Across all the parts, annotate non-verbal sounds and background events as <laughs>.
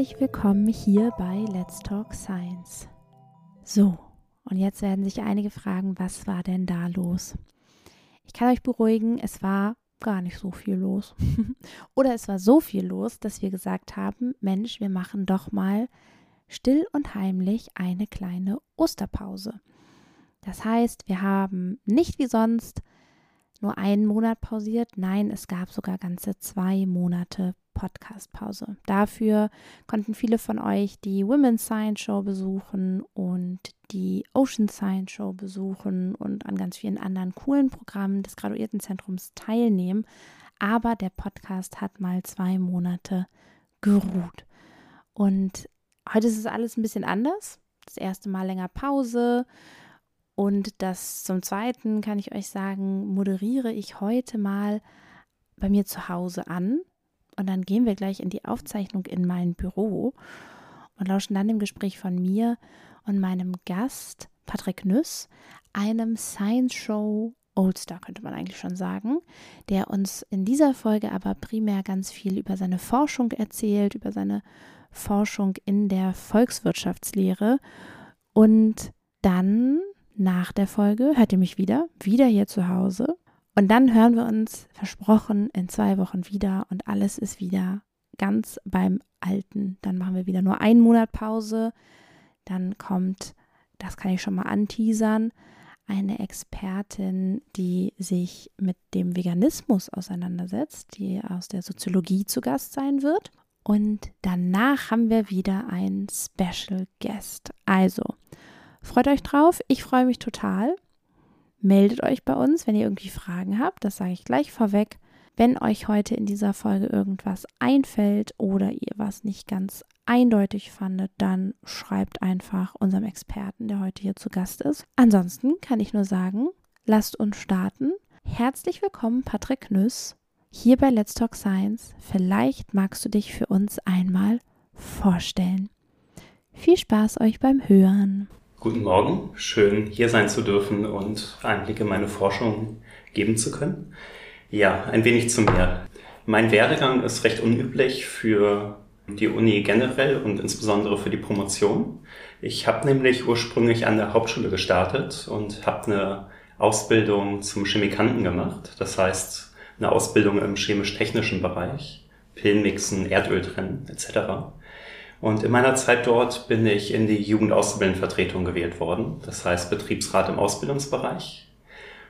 herzlich willkommen hier bei Let's Talk Science. So, und jetzt werden sich einige fragen, was war denn da los? Ich kann euch beruhigen, es war gar nicht so viel los. <laughs> Oder es war so viel los, dass wir gesagt haben, Mensch, wir machen doch mal still und heimlich eine kleine Osterpause. Das heißt, wir haben nicht wie sonst nur einen Monat pausiert. Nein, es gab sogar ganze zwei Monate Podcast-Pause. Dafür konnten viele von euch die Women's Science Show besuchen und die Ocean Science Show besuchen und an ganz vielen anderen coolen Programmen des Graduiertenzentrums teilnehmen. Aber der Podcast hat mal zwei Monate geruht. Und heute ist es alles ein bisschen anders. Das erste Mal länger Pause. Und das zum Zweiten kann ich euch sagen, moderiere ich heute mal bei mir zu Hause an. Und dann gehen wir gleich in die Aufzeichnung in mein Büro und lauschen dann dem Gespräch von mir und meinem Gast Patrick Nüss, einem Science Show Oldstar, könnte man eigentlich schon sagen, der uns in dieser Folge aber primär ganz viel über seine Forschung erzählt, über seine Forschung in der Volkswirtschaftslehre. Und dann nach der Folge hört ihr mich wieder, wieder hier zu Hause. Und dann hören wir uns versprochen in zwei Wochen wieder und alles ist wieder ganz beim Alten. Dann machen wir wieder nur einen Monat Pause. Dann kommt, das kann ich schon mal anteasern, eine Expertin, die sich mit dem Veganismus auseinandersetzt, die aus der Soziologie zu Gast sein wird. Und danach haben wir wieder einen Special Guest. Also, freut euch drauf. Ich freue mich total. Meldet euch bei uns, wenn ihr irgendwie Fragen habt. Das sage ich gleich vorweg. Wenn euch heute in dieser Folge irgendwas einfällt oder ihr was nicht ganz eindeutig fandet, dann schreibt einfach unserem Experten, der heute hier zu Gast ist. Ansonsten kann ich nur sagen, lasst uns starten. Herzlich willkommen, Patrick Nüss, hier bei Let's Talk Science. Vielleicht magst du dich für uns einmal vorstellen. Viel Spaß euch beim Hören. Guten Morgen, schön hier sein zu dürfen und Einblicke in meine Forschung geben zu können. Ja, ein wenig zu mir. Mein Werdegang ist recht unüblich für die Uni generell und insbesondere für die Promotion. Ich habe nämlich ursprünglich an der Hauptschule gestartet und habe eine Ausbildung zum Chemikanten gemacht. Das heißt, eine Ausbildung im chemisch-technischen Bereich, Pillenmixen, Erdöl trennen etc. Und in meiner Zeit dort bin ich in die Jugendauszubildendenvertretung gewählt worden, das heißt Betriebsrat im Ausbildungsbereich.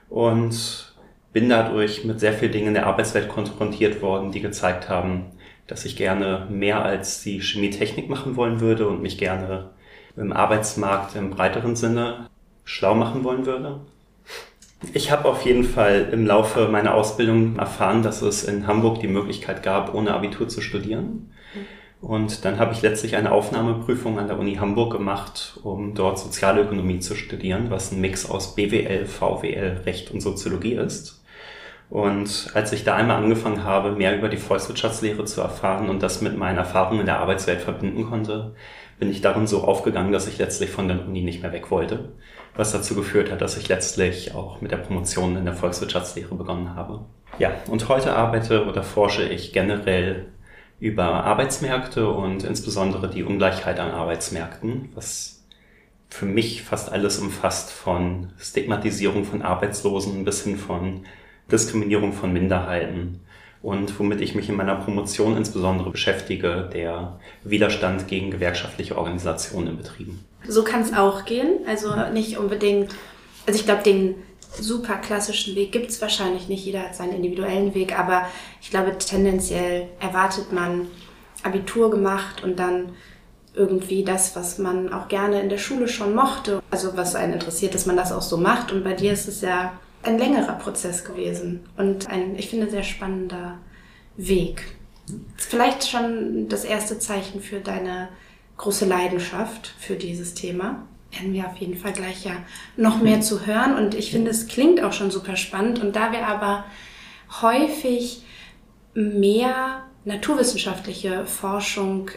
Und bin dadurch mit sehr vielen Dingen in der Arbeitswelt konfrontiert worden, die gezeigt haben, dass ich gerne mehr als die Chemietechnik machen wollen würde und mich gerne im Arbeitsmarkt im breiteren Sinne schlau machen wollen würde. Ich habe auf jeden Fall im Laufe meiner Ausbildung erfahren, dass es in Hamburg die Möglichkeit gab, ohne Abitur zu studieren. Und dann habe ich letztlich eine Aufnahmeprüfung an der Uni Hamburg gemacht, um dort Sozialökonomie zu studieren, was ein Mix aus BWL, VWL, Recht und Soziologie ist. Und als ich da einmal angefangen habe, mehr über die Volkswirtschaftslehre zu erfahren und das mit meinen Erfahrungen in der Arbeitswelt verbinden konnte, bin ich darin so aufgegangen, dass ich letztlich von der Uni nicht mehr weg wollte, was dazu geführt hat, dass ich letztlich auch mit der Promotion in der Volkswirtschaftslehre begonnen habe. Ja, und heute arbeite oder forsche ich generell über Arbeitsmärkte und insbesondere die Ungleichheit an Arbeitsmärkten, was für mich fast alles umfasst von Stigmatisierung von Arbeitslosen bis hin von Diskriminierung von Minderheiten und womit ich mich in meiner Promotion insbesondere beschäftige, der Widerstand gegen gewerkschaftliche Organisationen in Betrieben. So kann es auch gehen, also nicht unbedingt, also ich glaube, den super klassischen Weg gibt es wahrscheinlich nicht. Jeder hat seinen individuellen Weg, aber ich glaube, tendenziell erwartet man Abitur gemacht und dann irgendwie das, was man auch gerne in der Schule schon mochte, also was einen interessiert, dass man das auch so macht. Und bei dir ist es ja ein längerer Prozess gewesen und ein, ich finde, sehr spannender Weg. Vielleicht schon das erste Zeichen für deine große Leidenschaft für dieses Thema werden wir auf jeden Fall gleich ja noch mehr zu hören. Und ich finde, es klingt auch schon super spannend. Und da wir aber häufig mehr naturwissenschaftliche Forschung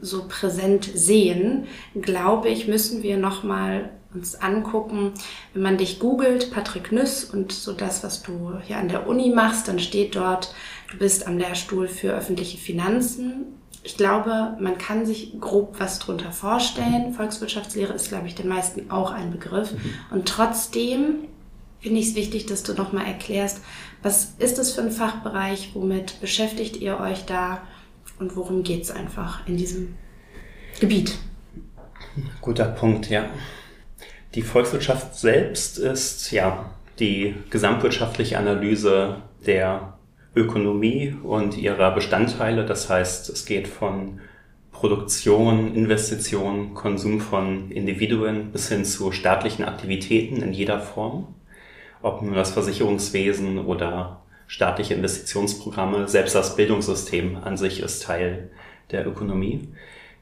so präsent sehen, glaube ich, müssen wir nochmal uns angucken, wenn man dich googelt, Patrick Nüss und so das, was du hier an der Uni machst, dann steht dort, du bist am Lehrstuhl für öffentliche Finanzen ich glaube, man kann sich grob was drunter vorstellen. Volkswirtschaftslehre ist, glaube ich, den meisten auch ein Begriff. Und trotzdem finde ich es wichtig, dass du nochmal erklärst, was ist das für ein Fachbereich, womit beschäftigt ihr euch da und worum geht es einfach in diesem Gebiet? Guter Punkt, ja. Die Volkswirtschaft selbst ist ja die gesamtwirtschaftliche Analyse der Ökonomie und ihrer Bestandteile. Das heißt, es geht von Produktion, Investition, Konsum von Individuen bis hin zu staatlichen Aktivitäten in jeder Form. Ob nun das Versicherungswesen oder staatliche Investitionsprogramme, selbst das Bildungssystem an sich ist Teil der Ökonomie.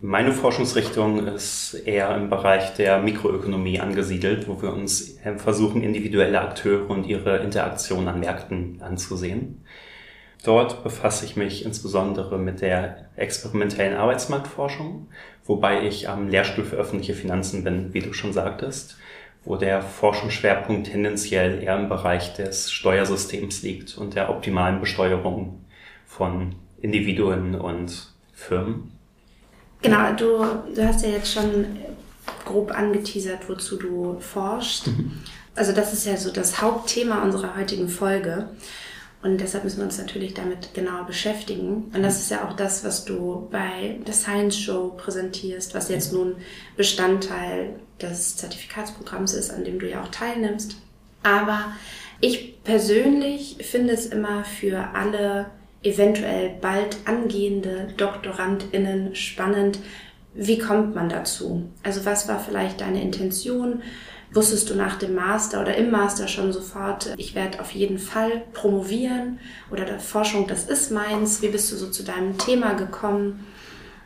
Meine Forschungsrichtung ist eher im Bereich der Mikroökonomie angesiedelt, wo wir uns versuchen, individuelle Akteure und ihre Interaktion an Märkten anzusehen. Dort befasse ich mich insbesondere mit der experimentellen Arbeitsmarktforschung, wobei ich am Lehrstuhl für öffentliche Finanzen bin, wie du schon sagtest, wo der Forschungsschwerpunkt tendenziell eher im Bereich des Steuersystems liegt und der optimalen Besteuerung von Individuen und Firmen. Genau, du, du hast ja jetzt schon grob angeteasert, wozu du forschst. Mhm. Also das ist ja so das Hauptthema unserer heutigen Folge. Und deshalb müssen wir uns natürlich damit genauer beschäftigen. Und das ist ja auch das, was du bei der Science Show präsentierst, was jetzt nun Bestandteil des Zertifikatsprogramms ist, an dem du ja auch teilnimmst. Aber ich persönlich finde es immer für alle eventuell bald angehende DoktorandInnen spannend, wie kommt man dazu? Also was war vielleicht deine Intention? Wusstest du nach dem Master oder im Master schon sofort, ich werde auf jeden Fall promovieren oder der Forschung, das ist meins? Wie bist du so zu deinem Thema gekommen?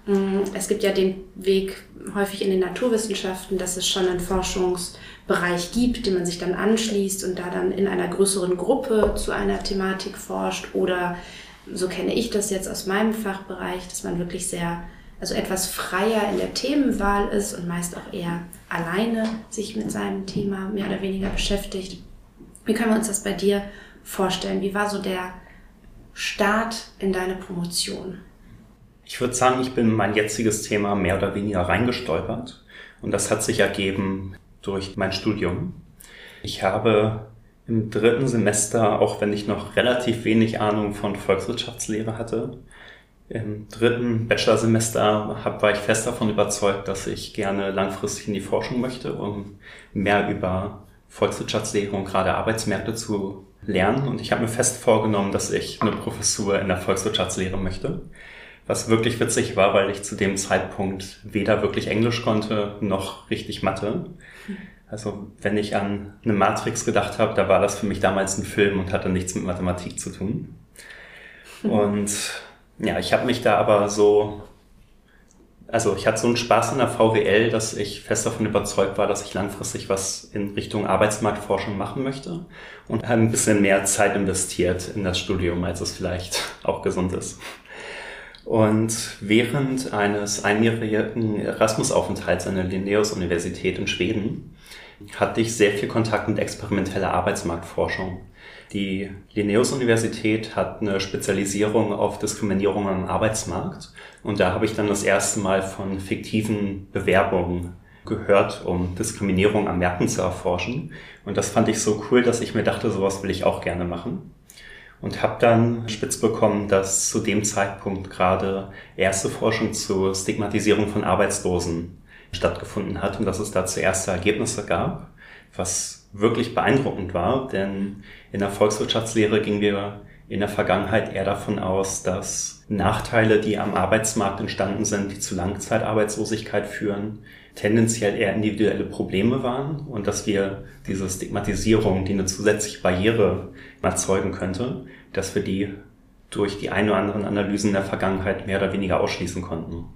Mm, es gibt ja den Weg häufig in den Naturwissenschaften, dass es schon einen Forschungsbereich gibt, den man sich dann anschließt und da dann in einer größeren Gruppe zu einer Thematik forscht. Oder so kenne ich das jetzt aus meinem Fachbereich, dass man wirklich sehr also etwas freier in der Themenwahl ist und meist auch eher alleine sich mit seinem Thema mehr oder weniger beschäftigt. Wie können wir uns das bei dir vorstellen? Wie war so der Start in deine Promotion? Ich würde sagen, ich bin in mein jetziges Thema mehr oder weniger reingestolpert und das hat sich ergeben durch mein Studium. Ich habe im dritten Semester, auch wenn ich noch relativ wenig Ahnung von Volkswirtschaftslehre hatte, im dritten Bachelorsemester war ich fest davon überzeugt, dass ich gerne langfristig in die Forschung möchte, um mehr über Volkswirtschaftslehre und gerade Arbeitsmärkte zu lernen. Und ich habe mir fest vorgenommen, dass ich eine Professur in der Volkswirtschaftslehre möchte. Was wirklich witzig war, weil ich zu dem Zeitpunkt weder wirklich Englisch konnte noch richtig Mathe. Also wenn ich an eine Matrix gedacht habe, da war das für mich damals ein Film und hatte nichts mit Mathematik zu tun. Und ja, ich habe mich da aber so, also ich hatte so einen Spaß in der VWL, dass ich fest davon überzeugt war, dass ich langfristig was in Richtung Arbeitsmarktforschung machen möchte und habe ein bisschen mehr Zeit investiert in das Studium, als es vielleicht <laughs> auch gesund ist. Und während eines einjährigen Erasmus-Aufenthalts an der Linnaeus-Universität in Schweden hatte ich sehr viel Kontakt mit experimenteller Arbeitsmarktforschung. Die Linnaeus-Universität hat eine Spezialisierung auf Diskriminierung am Arbeitsmarkt und da habe ich dann das erste Mal von fiktiven Bewerbungen gehört, um Diskriminierung am Märkten zu erforschen. Und das fand ich so cool, dass ich mir dachte, sowas will ich auch gerne machen. Und habe dann spitz bekommen, dass zu dem Zeitpunkt gerade erste Forschung zur Stigmatisierung von Arbeitslosen stattgefunden hat und dass es dazu erste Ergebnisse gab, was wirklich beeindruckend war, denn in der Volkswirtschaftslehre gingen wir in der Vergangenheit eher davon aus, dass Nachteile, die am Arbeitsmarkt entstanden sind, die zu Langzeitarbeitslosigkeit führen, tendenziell eher individuelle Probleme waren und dass wir diese Stigmatisierung, die eine zusätzliche Barriere erzeugen könnte, dass wir die durch die ein oder anderen Analysen der Vergangenheit mehr oder weniger ausschließen konnten.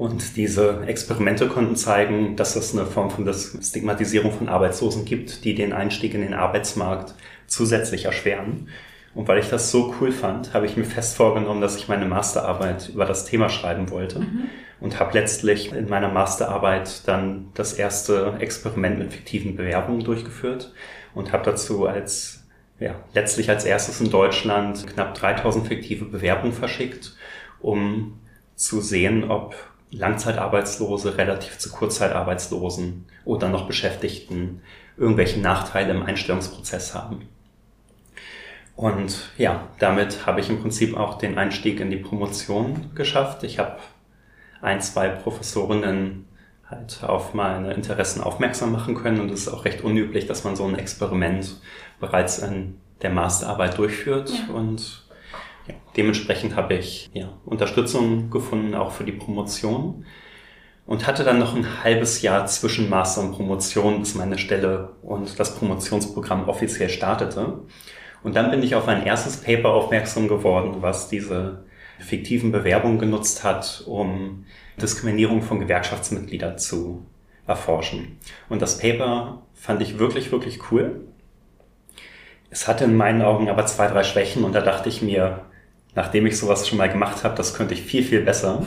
Und diese Experimente konnten zeigen, dass es eine Form von Stigmatisierung von Arbeitslosen gibt, die den Einstieg in den Arbeitsmarkt zusätzlich erschweren. Und weil ich das so cool fand, habe ich mir fest vorgenommen, dass ich meine Masterarbeit über das Thema schreiben wollte. Mhm. Und habe letztlich in meiner Masterarbeit dann das erste Experiment mit fiktiven Bewerbungen durchgeführt und habe dazu als, ja, letztlich als erstes in Deutschland knapp 3000 fiktive Bewerbungen verschickt, um zu sehen, ob Langzeitarbeitslose relativ zu Kurzzeitarbeitslosen oder noch Beschäftigten irgendwelche Nachteile im Einstellungsprozess haben. Und ja, damit habe ich im Prinzip auch den Einstieg in die Promotion geschafft. Ich habe ein, zwei Professorinnen halt auf meine Interessen aufmerksam machen können und es ist auch recht unüblich, dass man so ein Experiment bereits in der Masterarbeit durchführt ja. und ja, dementsprechend habe ich ja, Unterstützung gefunden, auch für die Promotion und hatte dann noch ein halbes Jahr zwischen Master und Promotion, bis meine Stelle und das Promotionsprogramm offiziell startete. Und dann bin ich auf ein erstes Paper aufmerksam geworden, was diese fiktiven Bewerbungen genutzt hat, um Diskriminierung von Gewerkschaftsmitgliedern zu erforschen. Und das Paper fand ich wirklich, wirklich cool. Es hatte in meinen Augen aber zwei, drei Schwächen und da dachte ich mir, nachdem ich sowas schon mal gemacht habe, das könnte ich viel, viel besser.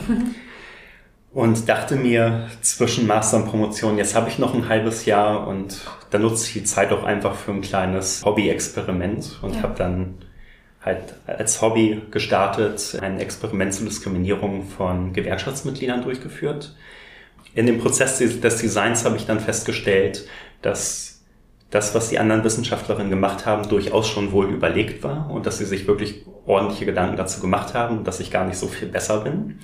<laughs> und dachte mir zwischen Master und Promotion, jetzt habe ich noch ein halbes Jahr und dann nutze ich die Zeit auch einfach für ein kleines Hobby-Experiment und ja. habe dann halt als Hobby gestartet, ein Experiment zur Diskriminierung von Gewerkschaftsmitgliedern durchgeführt. In dem Prozess des Designs habe ich dann festgestellt, dass das, was die anderen Wissenschaftlerinnen gemacht haben, durchaus schon wohl überlegt war und dass sie sich wirklich ordentliche Gedanken dazu gemacht haben, dass ich gar nicht so viel besser bin.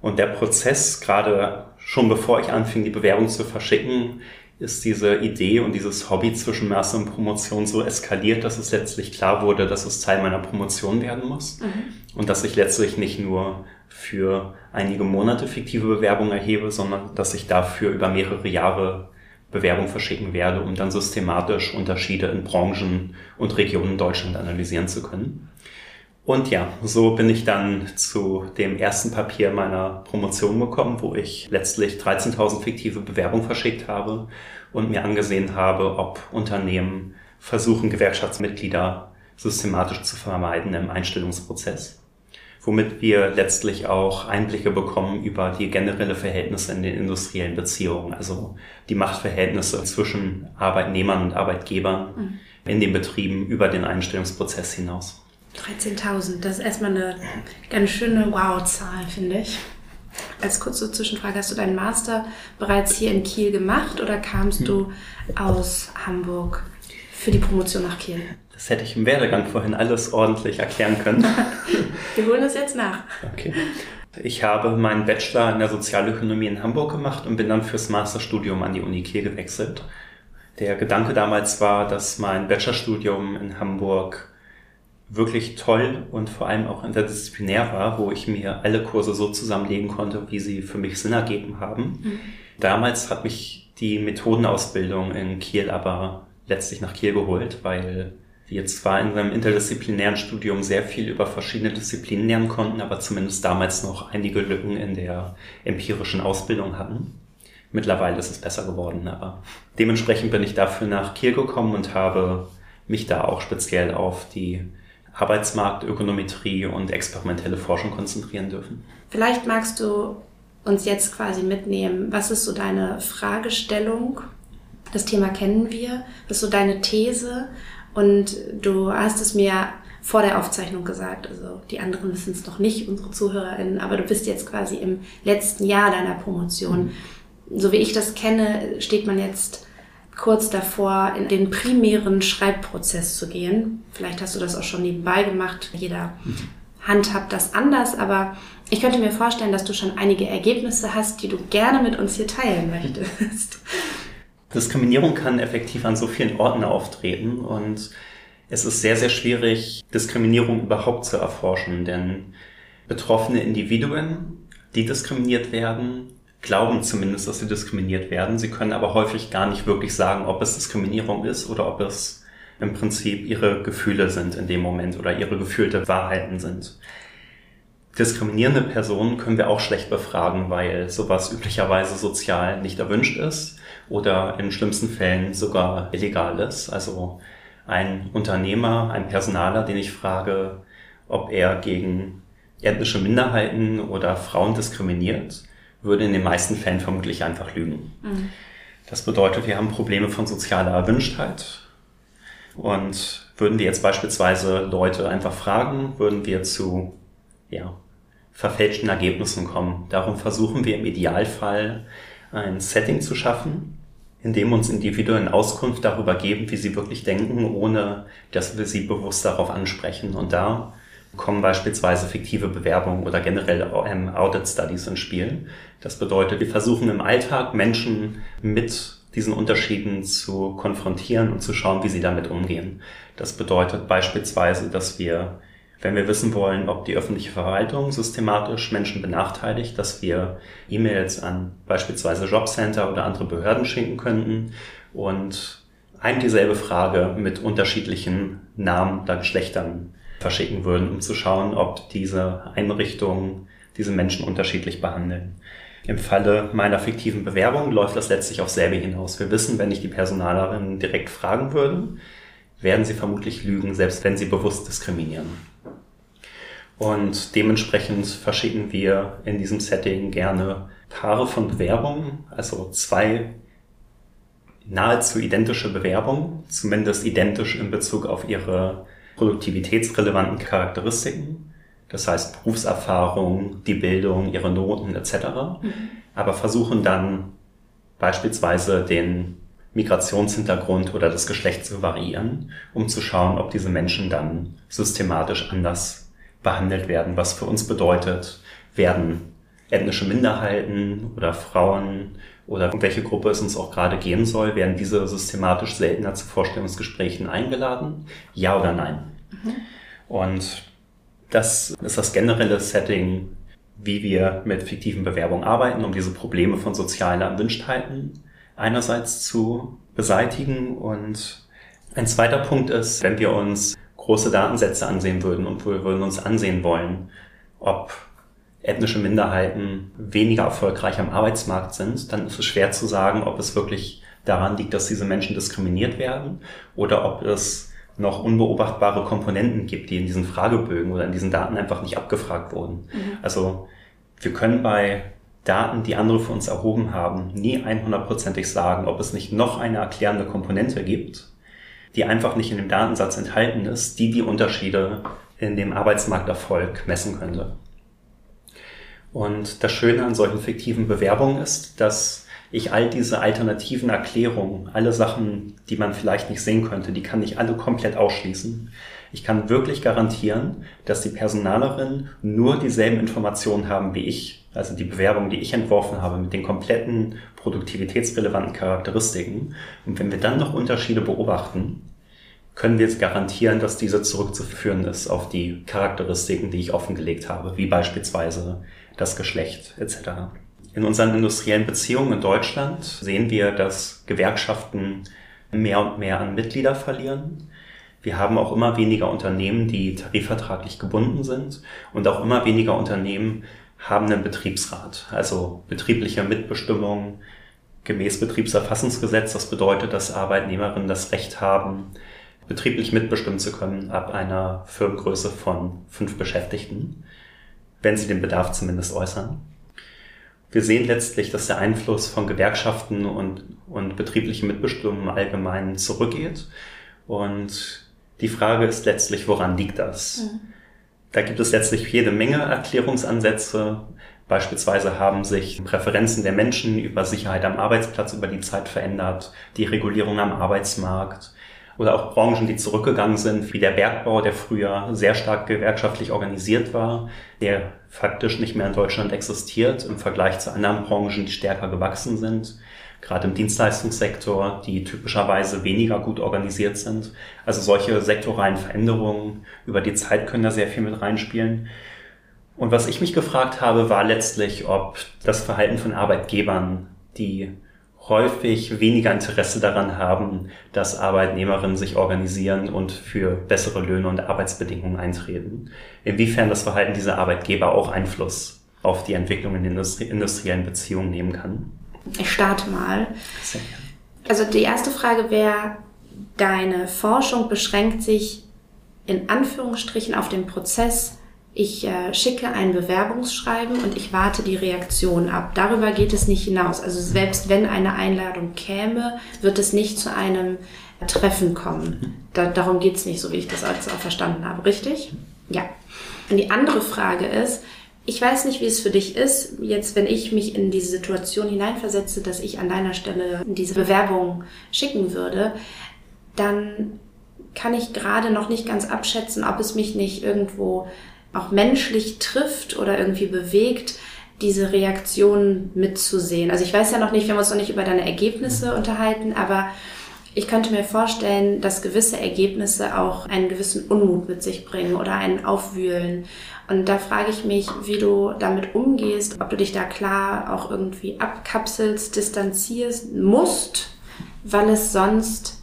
Und der Prozess, gerade schon bevor ich anfing, die Bewerbung zu verschicken, ist diese Idee und dieses Hobby zwischen Master und Promotion so eskaliert, dass es letztlich klar wurde, dass es Teil meiner Promotion werden muss mhm. und dass ich letztlich nicht nur für einige Monate fiktive Bewerbungen erhebe, sondern dass ich dafür über mehrere Jahre Bewerbung verschicken werde, um dann systematisch Unterschiede in Branchen und Regionen Deutschland analysieren zu können. Und ja, so bin ich dann zu dem ersten Papier meiner Promotion gekommen, wo ich letztlich 13.000 fiktive Bewerbungen verschickt habe und mir angesehen habe, ob Unternehmen versuchen, Gewerkschaftsmitglieder systematisch zu vermeiden im Einstellungsprozess. Womit wir letztlich auch Einblicke bekommen über die generelle Verhältnisse in den industriellen Beziehungen, also die Machtverhältnisse zwischen Arbeitnehmern und Arbeitgebern mhm. in den Betrieben über den Einstellungsprozess hinaus. 13.000, das ist erstmal eine ganz schöne Wow-Zahl, finde ich. Als kurze Zwischenfrage, hast du deinen Master bereits hier in Kiel gemacht oder kamst hm. du aus Hamburg für die Promotion nach Kiel? Das hätte ich im Werdegang vorhin alles ordentlich erklären können. <laughs> Wir holen das jetzt nach. Okay. Ich habe meinen Bachelor in der Sozialökonomie in Hamburg gemacht und bin dann fürs Masterstudium an die Uni Kiel gewechselt. Der Gedanke damals war, dass mein Bachelorstudium in Hamburg wirklich toll und vor allem auch interdisziplinär war, wo ich mir alle Kurse so zusammenlegen konnte, wie sie für mich Sinn ergeben haben. Mhm. Damals hat mich die Methodenausbildung in Kiel aber letztlich nach Kiel geholt, weil wir zwar in einem interdisziplinären Studium sehr viel über verschiedene Disziplinen lernen konnten, aber zumindest damals noch einige Lücken in der empirischen Ausbildung hatten. Mittlerweile ist es besser geworden, aber dementsprechend bin ich dafür nach Kiel gekommen und habe mich da auch speziell auf die Arbeitsmarkt, Ökonometrie und experimentelle Forschung konzentrieren dürfen. Vielleicht magst du uns jetzt quasi mitnehmen, was ist so deine Fragestellung? Das Thema kennen wir. Was ist so deine These? Und du hast es mir vor der Aufzeichnung gesagt, also die anderen wissen es noch nicht, unsere ZuhörerInnen, aber du bist jetzt quasi im letzten Jahr deiner Promotion. Mhm. So wie ich das kenne, steht man jetzt kurz davor, in den primären Schreibprozess zu gehen. Vielleicht hast du das auch schon nebenbei gemacht. Jeder handhabt das anders, aber ich könnte mir vorstellen, dass du schon einige Ergebnisse hast, die du gerne mit uns hier teilen möchtest. <laughs> Diskriminierung kann effektiv an so vielen Orten auftreten und es ist sehr, sehr schwierig, Diskriminierung überhaupt zu erforschen, denn betroffene Individuen, die diskriminiert werden, glauben zumindest, dass sie diskriminiert werden. Sie können aber häufig gar nicht wirklich sagen, ob es Diskriminierung ist oder ob es im Prinzip ihre Gefühle sind in dem Moment oder ihre gefühlte Wahrheiten sind. Diskriminierende Personen können wir auch schlecht befragen, weil sowas üblicherweise sozial nicht erwünscht ist oder in schlimmsten Fällen sogar illegal ist. Also ein Unternehmer, ein Personaler, den ich frage, ob er gegen ethnische Minderheiten oder Frauen diskriminiert, würde in den meisten Fällen vermutlich einfach lügen. Mhm. Das bedeutet, wir haben Probleme von sozialer Erwünschtheit. Und würden wir jetzt beispielsweise Leute einfach fragen, würden wir zu ja, verfälschten Ergebnissen kommen. Darum versuchen wir im Idealfall ein Setting zu schaffen, in dem uns Individuen Auskunft darüber geben, wie sie wirklich denken, ohne dass wir sie bewusst darauf ansprechen. Und da kommen beispielsweise fiktive Bewerbungen oder generell ähm, Audit Studies ins Spiel. Das bedeutet, wir versuchen im Alltag Menschen mit diesen Unterschieden zu konfrontieren und zu schauen, wie sie damit umgehen. Das bedeutet beispielsweise, dass wir, wenn wir wissen wollen, ob die öffentliche Verwaltung systematisch Menschen benachteiligt, dass wir E-Mails an beispielsweise Jobcenter oder andere Behörden schicken könnten und ein dieselbe Frage mit unterschiedlichen Namen oder Geschlechtern verschicken würden, um zu schauen, ob diese Einrichtungen diese Menschen unterschiedlich behandeln. Im Falle meiner fiktiven Bewerbung läuft das letztlich auf selbe hinaus. Wir wissen, wenn ich die Personalerin direkt fragen würde, werden sie vermutlich lügen, selbst wenn sie bewusst diskriminieren. Und dementsprechend verschicken wir in diesem Setting gerne Paare von Bewerbungen, also zwei nahezu identische Bewerbungen, zumindest identisch in Bezug auf ihre produktivitätsrelevanten Charakteristiken das heißt Berufserfahrung, die Bildung, ihre Noten etc. Mhm. Aber versuchen dann beispielsweise den Migrationshintergrund oder das Geschlecht zu variieren, um zu schauen, ob diese Menschen dann systematisch anders behandelt werden, was für uns bedeutet, werden ethnische Minderheiten oder Frauen oder um welche Gruppe es uns auch gerade gehen soll, werden diese systematisch seltener zu Vorstellungsgesprächen eingeladen? Ja oder nein? Mhm. Und das ist das generelle Setting, wie wir mit fiktiven Bewerbungen arbeiten, um diese Probleme von sozialen Erwünschtheiten einerseits zu beseitigen. Und ein zweiter Punkt ist, wenn wir uns große Datensätze ansehen würden und wir würden uns ansehen wollen, ob ethnische Minderheiten weniger erfolgreich am Arbeitsmarkt sind, dann ist es schwer zu sagen, ob es wirklich daran liegt, dass diese Menschen diskriminiert werden oder ob es noch unbeobachtbare Komponenten gibt, die in diesen Fragebögen oder in diesen Daten einfach nicht abgefragt wurden. Mhm. Also wir können bei Daten, die andere für uns erhoben haben, nie 100%ig sagen, ob es nicht noch eine erklärende Komponente gibt, die einfach nicht in dem Datensatz enthalten ist, die die Unterschiede in dem Arbeitsmarkterfolg messen könnte. Und das Schöne an solchen fiktiven Bewerbungen ist, dass ich all diese alternativen Erklärungen, alle Sachen, die man vielleicht nicht sehen könnte, die kann ich alle komplett ausschließen. Ich kann wirklich garantieren, dass die Personalerin nur dieselben Informationen haben wie ich, also die Bewerbung, die ich entworfen habe, mit den kompletten produktivitätsrelevanten Charakteristiken. Und wenn wir dann noch Unterschiede beobachten, können wir jetzt garantieren, dass diese zurückzuführen ist auf die Charakteristiken, die ich offengelegt habe, wie beispielsweise das Geschlecht etc. In unseren industriellen Beziehungen in Deutschland sehen wir, dass Gewerkschaften mehr und mehr an Mitglieder verlieren. Wir haben auch immer weniger Unternehmen, die tarifvertraglich gebunden sind und auch immer weniger Unternehmen haben einen Betriebsrat, also betriebliche Mitbestimmung gemäß Betriebserfassungsgesetz. Das bedeutet, dass Arbeitnehmerinnen das Recht haben, betrieblich mitbestimmen zu können ab einer Firmengröße von fünf Beschäftigten, wenn sie den Bedarf zumindest äußern wir sehen letztlich, dass der Einfluss von Gewerkschaften und, und betrieblichen Mitbestimmungen allgemein zurückgeht. Und die Frage ist letztlich, woran liegt das? Mhm. Da gibt es letztlich jede Menge Erklärungsansätze. Beispielsweise haben sich Präferenzen der Menschen über Sicherheit am Arbeitsplatz über die Zeit verändert, die Regulierung am Arbeitsmarkt, oder auch Branchen, die zurückgegangen sind, wie der Bergbau, der früher sehr stark gewerkschaftlich organisiert war, der faktisch nicht mehr in Deutschland existiert im Vergleich zu anderen Branchen, die stärker gewachsen sind. Gerade im Dienstleistungssektor, die typischerweise weniger gut organisiert sind. Also solche sektoralen Veränderungen über die Zeit können da sehr viel mit reinspielen. Und was ich mich gefragt habe, war letztlich, ob das Verhalten von Arbeitgebern, die häufig weniger Interesse daran haben, dass Arbeitnehmerinnen sich organisieren und für bessere Löhne und Arbeitsbedingungen eintreten. Inwiefern das Verhalten dieser Arbeitgeber auch Einfluss auf die Entwicklung in industrie industriellen Beziehungen nehmen kann. Ich starte mal. Sehr gerne. Also die erste Frage wäre, deine Forschung beschränkt sich in Anführungsstrichen auf den Prozess ich äh, schicke ein Bewerbungsschreiben und ich warte die Reaktion ab. Darüber geht es nicht hinaus. Also selbst wenn eine Einladung käme, wird es nicht zu einem Treffen kommen. Da, darum geht es nicht, so wie ich das auch verstanden habe. Richtig? Ja. Und die andere Frage ist, Ich weiß nicht, wie es für dich ist, jetzt wenn ich mich in diese Situation hineinversetze, dass ich an deiner Stelle diese Bewerbung schicken würde, dann kann ich gerade noch nicht ganz abschätzen, ob es mich nicht irgendwo auch menschlich trifft oder irgendwie bewegt, diese Reaktion mitzusehen. Also ich weiß ja noch nicht, wir haben uns noch nicht über deine Ergebnisse unterhalten, aber ich könnte mir vorstellen, dass gewisse Ergebnisse auch einen gewissen Unmut mit sich bringen oder ein Aufwühlen. Und da frage ich mich, wie du damit umgehst, ob du dich da klar auch irgendwie abkapselst, distanzierst musst, weil es sonst,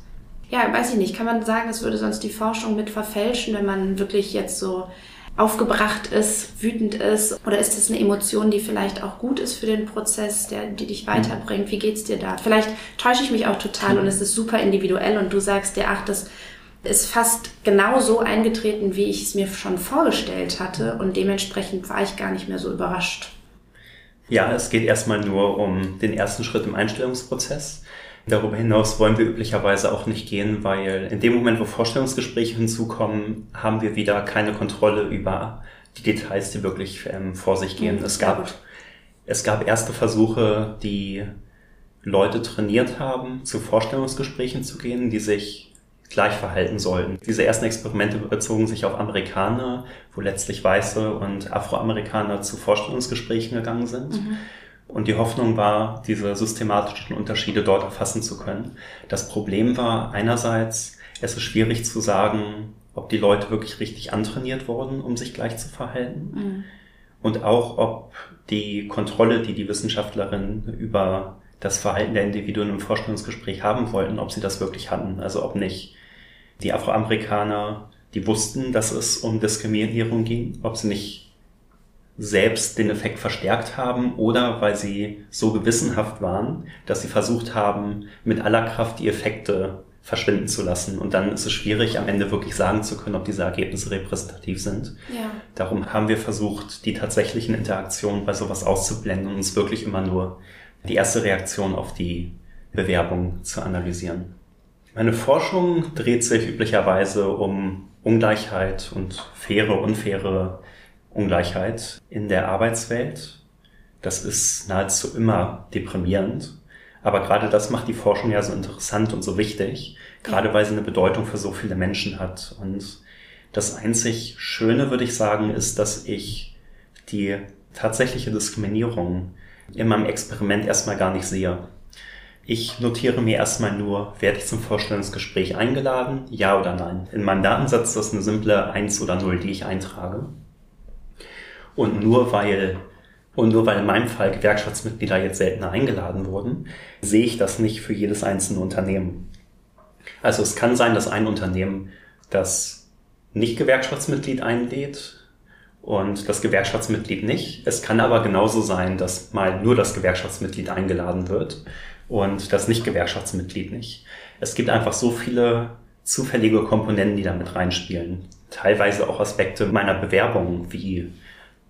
ja, weiß ich nicht, kann man sagen, es würde sonst die Forschung mit verfälschen, wenn man wirklich jetzt so aufgebracht ist, wütend ist? Oder ist es eine Emotion, die vielleicht auch gut ist für den Prozess, der, die dich weiterbringt? Wie geht's dir da? Vielleicht täusche ich mich auch total und es ist super individuell und du sagst dir, ach, das ist fast genau so eingetreten, wie ich es mir schon vorgestellt hatte und dementsprechend war ich gar nicht mehr so überrascht. Ja, es geht erstmal nur um den ersten Schritt im Einstellungsprozess. Darüber hinaus wollen wir üblicherweise auch nicht gehen, weil in dem Moment, wo Vorstellungsgespräche hinzukommen, haben wir wieder keine Kontrolle über die Details, die wirklich ähm, vor sich gehen. Mhm, es gab, es gab erste Versuche, die Leute trainiert haben, zu Vorstellungsgesprächen zu gehen, die sich gleich verhalten sollten. Diese ersten Experimente bezogen sich auf Amerikaner, wo letztlich Weiße und Afroamerikaner zu Vorstellungsgesprächen gegangen sind. Mhm. Und die Hoffnung war, diese systematischen Unterschiede dort erfassen zu können. Das Problem war einerseits, es ist schwierig zu sagen, ob die Leute wirklich richtig antrainiert wurden, um sich gleich zu verhalten. Mhm. Und auch, ob die Kontrolle, die die Wissenschaftlerinnen über das Verhalten der Individuen im Vorstellungsgespräch haben wollten, ob sie das wirklich hatten. Also ob nicht die Afroamerikaner, die wussten, dass es um Diskriminierung ging, ob sie nicht selbst den Effekt verstärkt haben oder weil sie so gewissenhaft waren, dass sie versucht haben, mit aller Kraft die Effekte verschwinden zu lassen. Und dann ist es schwierig, am Ende wirklich sagen zu können, ob diese Ergebnisse repräsentativ sind. Ja. Darum haben wir versucht, die tatsächlichen Interaktionen bei sowas auszublenden und uns wirklich immer nur die erste Reaktion auf die Bewerbung zu analysieren. Meine Forschung dreht sich üblicherweise um Ungleichheit und faire, unfaire Ungleichheit in der Arbeitswelt. Das ist nahezu immer deprimierend. Aber gerade das macht die Forschung ja so interessant und so wichtig, gerade weil sie eine Bedeutung für so viele Menschen hat. Und das einzig Schöne, würde ich sagen, ist, dass ich die tatsächliche Diskriminierung in meinem Experiment erstmal gar nicht sehe. Ich notiere mir erstmal nur, werde ich zum Vorstellungsgespräch eingeladen, ja oder nein. In meinem Datensatz ist das eine simple 1 oder 0, die ich eintrage. Und nur weil, und nur weil in meinem Fall Gewerkschaftsmitglieder jetzt seltener eingeladen wurden, sehe ich das nicht für jedes einzelne Unternehmen. Also es kann sein, dass ein Unternehmen das nicht Gewerkschaftsmitglied einlädt und das Gewerkschaftsmitglied nicht. Es kann aber genauso sein, dass mal nur das Gewerkschaftsmitglied eingeladen wird und das Nicht-Gewerkschaftsmitglied nicht. Es gibt einfach so viele zufällige Komponenten, die da mit reinspielen. Teilweise auch Aspekte meiner Bewerbung, wie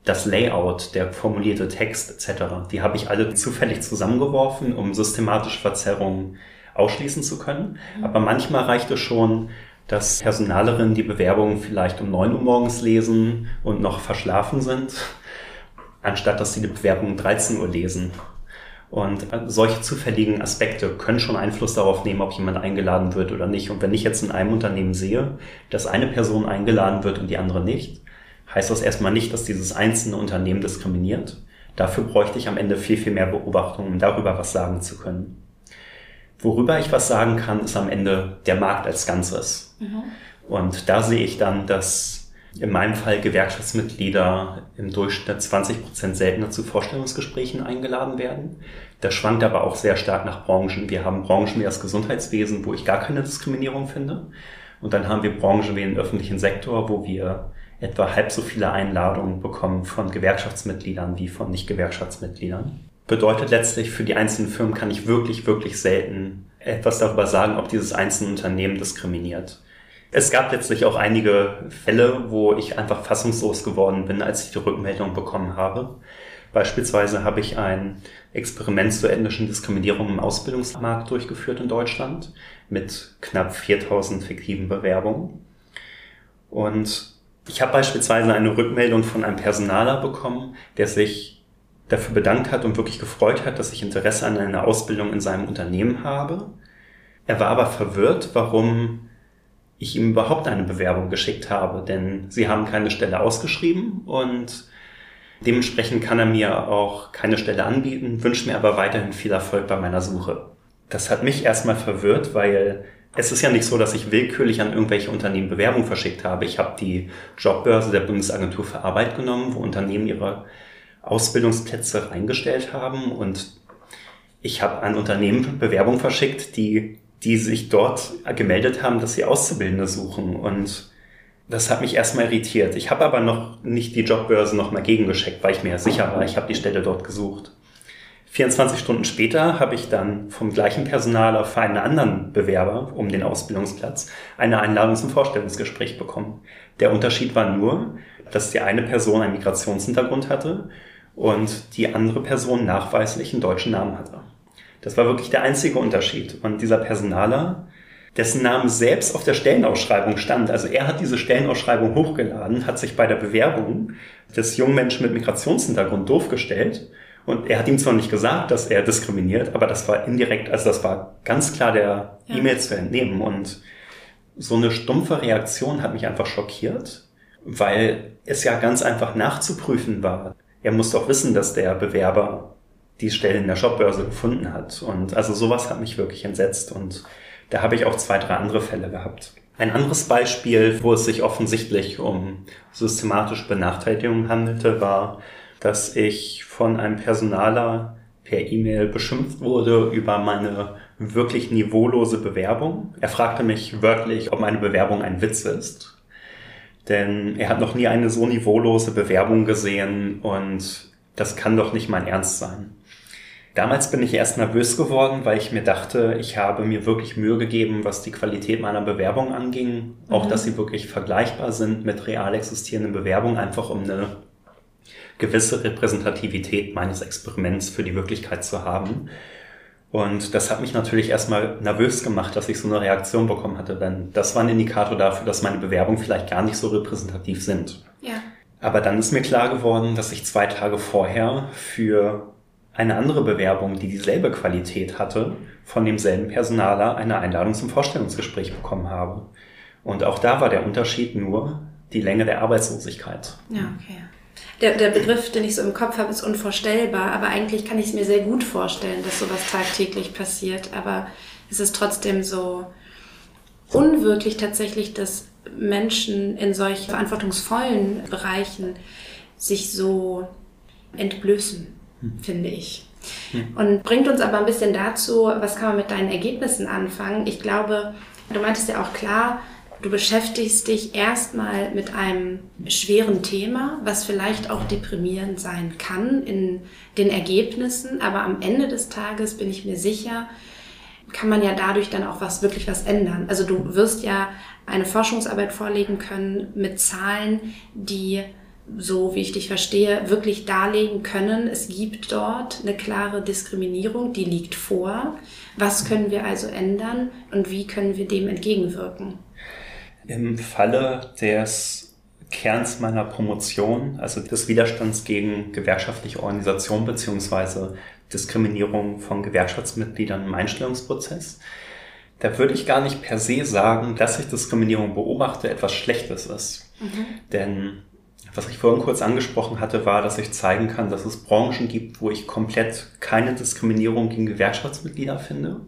das Layout, der formulierte Text etc., die habe ich alle zufällig zusammengeworfen, um systematische Verzerrungen ausschließen zu können. Mhm. Aber manchmal reicht es schon, dass Personalerinnen die Bewerbungen vielleicht um neun Uhr morgens lesen und noch verschlafen sind, anstatt dass sie die Bewerbung um 13 Uhr lesen. Und solche zufälligen Aspekte können schon Einfluss darauf nehmen, ob jemand eingeladen wird oder nicht. Und wenn ich jetzt in einem Unternehmen sehe, dass eine Person eingeladen wird und die andere nicht, heißt das erstmal nicht, dass dieses einzelne Unternehmen diskriminiert. Dafür bräuchte ich am Ende viel, viel mehr Beobachtungen, um darüber was sagen zu können. Worüber ich was sagen kann, ist am Ende der Markt als Ganzes. Mhm. Und da sehe ich dann, dass in meinem Fall Gewerkschaftsmitglieder im Durchschnitt 20 Prozent seltener zu Vorstellungsgesprächen eingeladen werden. Das schwankt aber auch sehr stark nach Branchen. Wir haben Branchen wie das Gesundheitswesen, wo ich gar keine Diskriminierung finde. Und dann haben wir Branchen wie den öffentlichen Sektor, wo wir etwa halb so viele Einladungen bekommen von Gewerkschaftsmitgliedern wie von Nicht-Gewerkschaftsmitgliedern. Bedeutet letztlich, für die einzelnen Firmen kann ich wirklich, wirklich selten etwas darüber sagen, ob dieses einzelne Unternehmen diskriminiert. Es gab letztlich auch einige Fälle, wo ich einfach fassungslos geworden bin, als ich die Rückmeldung bekommen habe. Beispielsweise habe ich ein Experiment zur ethnischen Diskriminierung im Ausbildungsmarkt durchgeführt in Deutschland mit knapp 4000 fiktiven Bewerbungen. Und Ich habe beispielsweise eine Rückmeldung von einem Personaler bekommen, der sich dafür bedankt hat und wirklich gefreut hat, dass ich Interesse an einer Ausbildung in seinem Unternehmen habe. Er war aber verwirrt, warum ich ihm überhaupt eine Bewerbung geschickt habe, denn sie haben keine Stelle ausgeschrieben und dementsprechend kann er mir auch keine Stelle anbieten, wünscht mir aber weiterhin viel Erfolg bei meiner Suche. Das hat mich erstmal verwirrt, weil es ist ja nicht so, dass ich willkürlich an irgendwelche Unternehmen Bewerbung verschickt habe. Ich habe die Jobbörse der Bundesagentur für Arbeit genommen, wo Unternehmen ihre Ausbildungsplätze reingestellt haben und ich habe an Unternehmen Bewerbung verschickt, die, die sich dort gemeldet haben, dass sie Auszubildende suchen und das hat mich erstmal irritiert. Ich habe aber noch nicht die Jobbörse nochmal gegengeschickt, weil ich mir sicher war, ich habe die Stelle dort gesucht. 24 Stunden später habe ich dann vom gleichen Personaler für einen anderen Bewerber um den Ausbildungsplatz eine Einladung zum Vorstellungsgespräch bekommen. Der Unterschied war nur, dass die eine Person einen Migrationshintergrund hatte und die andere Person nachweislich einen deutschen Namen hatte. Das war wirklich der einzige Unterschied. Und dieser Personaler, dessen Name selbst auf der Stellenausschreibung stand, also er hat diese Stellenausschreibung hochgeladen, hat sich bei der Bewerbung des jungen Menschen mit Migrationshintergrund doof gestellt und er hat ihm zwar nicht gesagt, dass er diskriminiert, aber das war indirekt, also das war ganz klar der ja. E-Mail zu entnehmen. Und so eine stumpfe Reaktion hat mich einfach schockiert, weil es ja ganz einfach nachzuprüfen war. Er muss doch wissen, dass der Bewerber die Stelle in der Jobbörse gefunden hat. Und also sowas hat mich wirklich entsetzt. Und da habe ich auch zwei, drei andere Fälle gehabt. Ein anderes Beispiel, wo es sich offensichtlich um systematische Benachteiligung handelte, war dass ich von einem Personaler per E-Mail beschimpft wurde über meine wirklich niveaulose Bewerbung. Er fragte mich wörtlich, ob meine Bewerbung ein Witz ist. Denn er hat noch nie eine so niveaulose Bewerbung gesehen und das kann doch nicht mein Ernst sein. Damals bin ich erst nervös geworden, weil ich mir dachte, ich habe mir wirklich Mühe gegeben, was die Qualität meiner Bewerbung anging. Mhm. Auch, dass sie wirklich vergleichbar sind mit real existierenden Bewerbungen, einfach um eine gewisse Repräsentativität meines Experiments für die Wirklichkeit zu haben. Und das hat mich natürlich erstmal nervös gemacht, dass ich so eine Reaktion bekommen hatte, denn das war ein Indikator dafür, dass meine Bewerbungen vielleicht gar nicht so repräsentativ sind. Ja. Aber dann ist mir klar geworden, dass ich zwei Tage vorher für eine andere Bewerbung, die dieselbe Qualität hatte, von demselben Personaler eine Einladung zum Vorstellungsgespräch bekommen habe. Und auch da war der Unterschied nur die Länge der Arbeitslosigkeit. Ja, okay der, der Begriff, den ich so im Kopf habe, ist unvorstellbar, aber eigentlich kann ich es mir sehr gut vorstellen, dass sowas tagtäglich passiert. Aber es ist trotzdem so unwirklich tatsächlich, dass Menschen in solch verantwortungsvollen Bereichen sich so entblößen. Finde ich. Hm. Und bringt uns aber ein bisschen dazu, was kann man mit deinen Ergebnissen anfangen? Ich glaube, du meintest ja auch klar, Du beschäftigst dich erstmal mit einem schweren Thema, was vielleicht auch deprimierend sein kann in den Ergebnissen, aber am Ende des Tages bin ich mir sicher, kann man ja dadurch dann auch was wirklich was ändern. Also du wirst ja eine Forschungsarbeit vorlegen können mit Zahlen, die so wie ich dich verstehe, wirklich darlegen können, es gibt dort eine klare Diskriminierung, die liegt vor. Was können wir also ändern und wie können wir dem entgegenwirken? Im Falle des Kerns meiner Promotion, also des Widerstands gegen gewerkschaftliche Organisation beziehungsweise Diskriminierung von Gewerkschaftsmitgliedern im Einstellungsprozess, da würde ich gar nicht per se sagen, dass ich Diskriminierung beobachte, etwas Schlechtes ist. Mhm. Denn was ich vorhin kurz angesprochen hatte, war, dass ich zeigen kann, dass es Branchen gibt, wo ich komplett keine Diskriminierung gegen Gewerkschaftsmitglieder finde.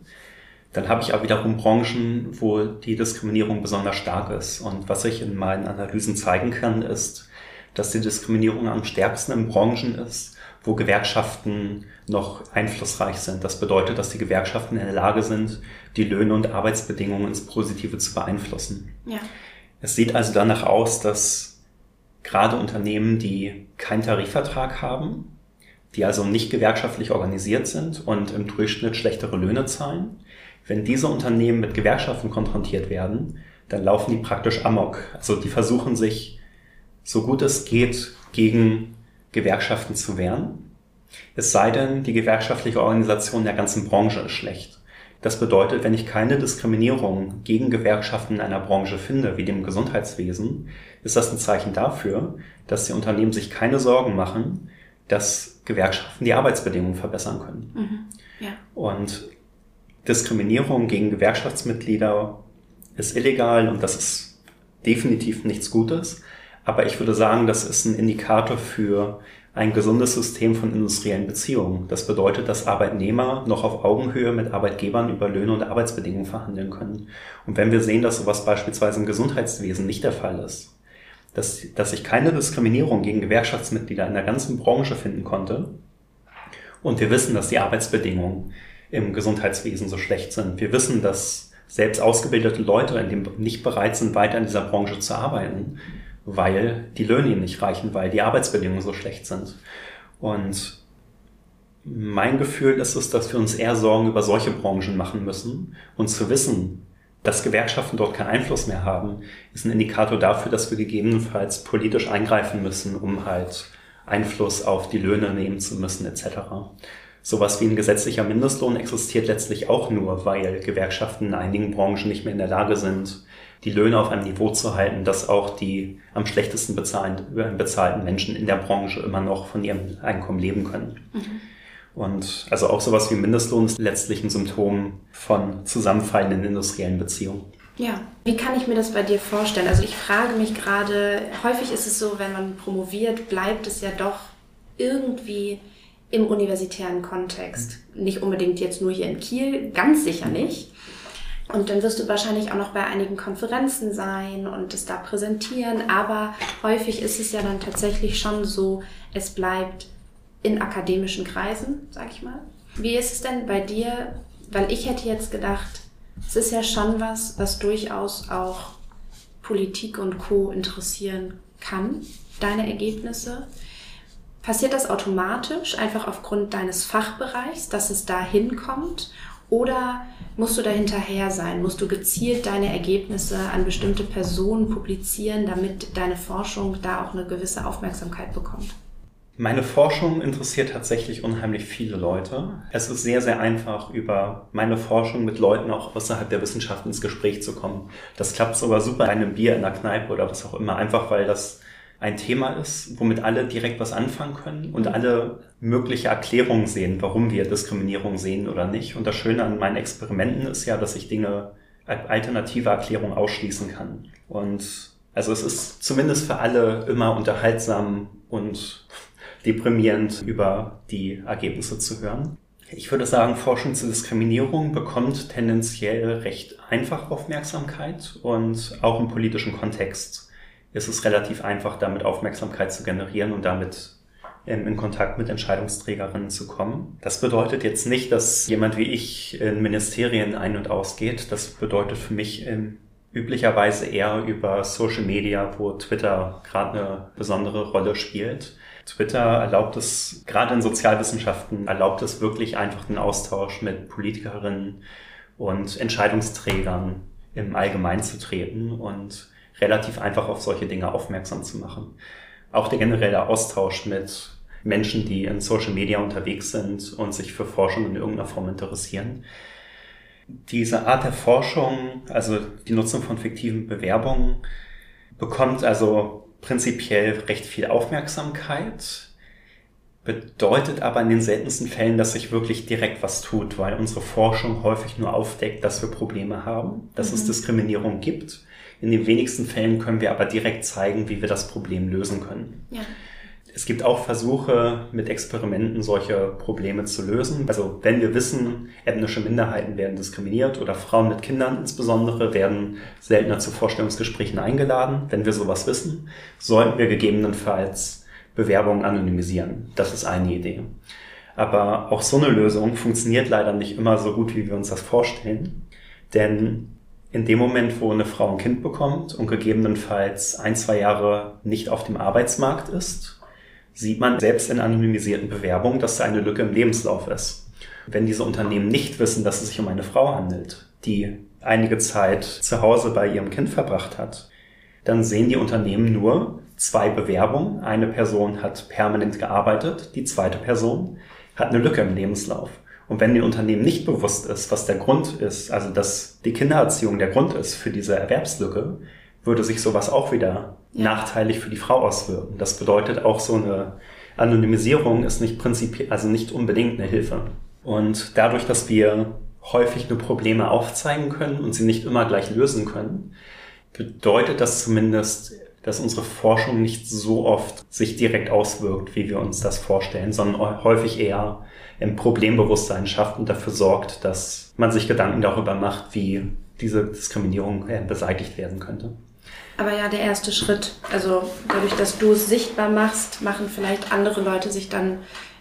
Dann habe ich aber wiederum Branchen, wo die Diskriminierung besonders stark ist. Und was ich in meinen Analysen zeigen kann, ist, dass die Diskriminierung am stärksten in Branchen ist, wo Gewerkschaften noch einflussreich sind. Das bedeutet, dass die Gewerkschaften in der Lage sind, die Löhne und Arbeitsbedingungen ins Positive zu beeinflussen. Ja. Es sieht also danach aus, dass gerade Unternehmen, die keinen Tarifvertrag haben, die also nicht gewerkschaftlich organisiert sind und im Durchschnitt schlechtere Löhne zahlen, wenn diese Unternehmen mit Gewerkschaften konfrontiert werden, dann laufen die praktisch amok. Also die versuchen sich, so gut es geht, gegen Gewerkschaften zu wehren. Es sei denn, die gewerkschaftliche Organisation der ganzen Branche ist schlecht. Das bedeutet, wenn ich keine Diskriminierung gegen Gewerkschaften in einer Branche finde, wie dem Gesundheitswesen, ist das ein Zeichen dafür, dass die Unternehmen sich keine Sorgen machen, dass Gewerkschaften die Arbeitsbedingungen verbessern können. Mhm. Ja. Und Diskriminierung gegen Gewerkschaftsmitglieder ist illegal und das ist definitiv nichts Gutes. Aber ich würde sagen, das ist ein Indikator für ein gesundes System von industriellen Beziehungen. Das bedeutet, dass Arbeitnehmer noch auf Augenhöhe mit Arbeitgebern über Löhne und Arbeitsbedingungen verhandeln können. Und wenn wir sehen, dass sowas beispielsweise im Gesundheitswesen nicht der Fall ist, dass, dass ich keine Diskriminierung gegen Gewerkschaftsmitglieder in der ganzen Branche finden konnte, und wir wissen, dass die Arbeitsbedingungen im Gesundheitswesen so schlecht sind. Wir wissen, dass selbst ausgebildete Leute in dem nicht bereit sind, weiter in dieser Branche zu arbeiten, weil die Löhne ihnen nicht reichen, weil die Arbeitsbedingungen so schlecht sind. Und mein Gefühl ist es, dass wir uns eher Sorgen über solche Branchen machen müssen und zu wissen, dass Gewerkschaften dort keinen Einfluss mehr haben, ist ein Indikator dafür, dass wir gegebenenfalls politisch eingreifen müssen, um halt Einfluss auf die Löhne nehmen zu müssen etc. Sowas wie ein gesetzlicher Mindestlohn existiert letztlich auch nur, weil Gewerkschaften in einigen Branchen nicht mehr in der Lage sind, die Löhne auf einem Niveau zu halten, dass auch die am schlechtesten bezahlten, bezahlten Menschen in der Branche immer noch von ihrem Einkommen leben können. Mhm. Und also auch sowas wie Mindestlohn ist letztlich ein Symptom von zusammenfallenden industriellen Beziehungen. Ja, wie kann ich mir das bei dir vorstellen? Also ich frage mich gerade, häufig ist es so, wenn man promoviert, bleibt es ja doch irgendwie im universitären Kontext. Nicht unbedingt jetzt nur hier in Kiel, ganz sicher nicht. Und dann wirst du wahrscheinlich auch noch bei einigen Konferenzen sein und es da präsentieren. Aber häufig ist es ja dann tatsächlich schon so, es bleibt in akademischen Kreisen, sag ich mal. Wie ist es denn bei dir? Weil ich hätte jetzt gedacht, es ist ja schon was, was durchaus auch Politik und Co. interessieren kann, deine Ergebnisse. Passiert das automatisch, einfach aufgrund deines Fachbereichs, dass es da hinkommt? Oder musst du da hinterher sein? Musst du gezielt deine Ergebnisse an bestimmte Personen publizieren, damit deine Forschung da auch eine gewisse Aufmerksamkeit bekommt? Meine Forschung interessiert tatsächlich unheimlich viele Leute. Es ist sehr, sehr einfach, über meine Forschung mit Leuten auch außerhalb der Wissenschaft ins Gespräch zu kommen. Das klappt sogar super bei einem Bier in der Kneipe oder was auch immer, einfach weil das ein Thema ist, womit alle direkt was anfangen können und alle mögliche Erklärungen sehen, warum wir Diskriminierung sehen oder nicht. Und das Schöne an meinen Experimenten ist ja, dass ich Dinge alternative Erklärungen ausschließen kann. Und also es ist zumindest für alle immer unterhaltsam und deprimierend über die Ergebnisse zu hören. Ich würde sagen, Forschung zur Diskriminierung bekommt tendenziell recht einfach Aufmerksamkeit und auch im politischen Kontext ist es relativ einfach, damit Aufmerksamkeit zu generieren und damit in Kontakt mit Entscheidungsträgerinnen zu kommen. Das bedeutet jetzt nicht, dass jemand wie ich in Ministerien ein- und ausgeht. Das bedeutet für mich üblicherweise eher über Social Media, wo Twitter gerade eine besondere Rolle spielt. Twitter erlaubt es, gerade in Sozialwissenschaften, erlaubt es wirklich einfach den Austausch mit Politikerinnen und Entscheidungsträgern im Allgemeinen zu treten und relativ einfach auf solche Dinge aufmerksam zu machen. Auch der generelle Austausch mit Menschen, die in Social Media unterwegs sind und sich für Forschung in irgendeiner Form interessieren. Diese Art der Forschung, also die Nutzung von fiktiven Bewerbungen, bekommt also prinzipiell recht viel Aufmerksamkeit, bedeutet aber in den seltensten Fällen, dass sich wirklich direkt was tut, weil unsere Forschung häufig nur aufdeckt, dass wir Probleme haben, dass mhm. es Diskriminierung gibt. In den wenigsten Fällen können wir aber direkt zeigen, wie wir das Problem lösen können. Ja. Es gibt auch Versuche, mit Experimenten solche Probleme zu lösen. Also wenn wir wissen, ethnische Minderheiten werden diskriminiert oder Frauen mit Kindern insbesondere werden seltener zu Vorstellungsgesprächen eingeladen, wenn wir sowas wissen, sollten wir gegebenenfalls Bewerbungen anonymisieren. Das ist eine Idee. Aber auch so eine Lösung funktioniert leider nicht immer so gut, wie wir uns das vorstellen. Denn in dem Moment, wo eine Frau ein Kind bekommt und gegebenenfalls ein, zwei Jahre nicht auf dem Arbeitsmarkt ist, sieht man selbst in anonymisierten Bewerbungen, dass da eine Lücke im Lebenslauf ist. Wenn diese Unternehmen nicht wissen, dass es sich um eine Frau handelt, die einige Zeit zu Hause bei ihrem Kind verbracht hat, dann sehen die Unternehmen nur zwei Bewerbungen. Eine Person hat permanent gearbeitet, die zweite Person hat eine Lücke im Lebenslauf. Und wenn den Unternehmen nicht bewusst ist, was der Grund ist, also dass die Kindererziehung der Grund ist für diese Erwerbslücke, würde sich sowas auch wieder ja. nachteilig für die Frau auswirken. Das bedeutet auch so eine Anonymisierung ist nicht prinzipiell, also nicht unbedingt eine Hilfe. Und dadurch, dass wir häufig nur Probleme aufzeigen können und sie nicht immer gleich lösen können, bedeutet das zumindest, dass unsere Forschung nicht so oft sich direkt auswirkt, wie wir uns das vorstellen, sondern häufig eher im Problembewusstsein schafft und dafür sorgt, dass man sich Gedanken darüber macht, wie diese Diskriminierung äh, beseitigt werden könnte. Aber ja, der erste Schritt, also dadurch, dass du es sichtbar machst, machen vielleicht andere Leute sich dann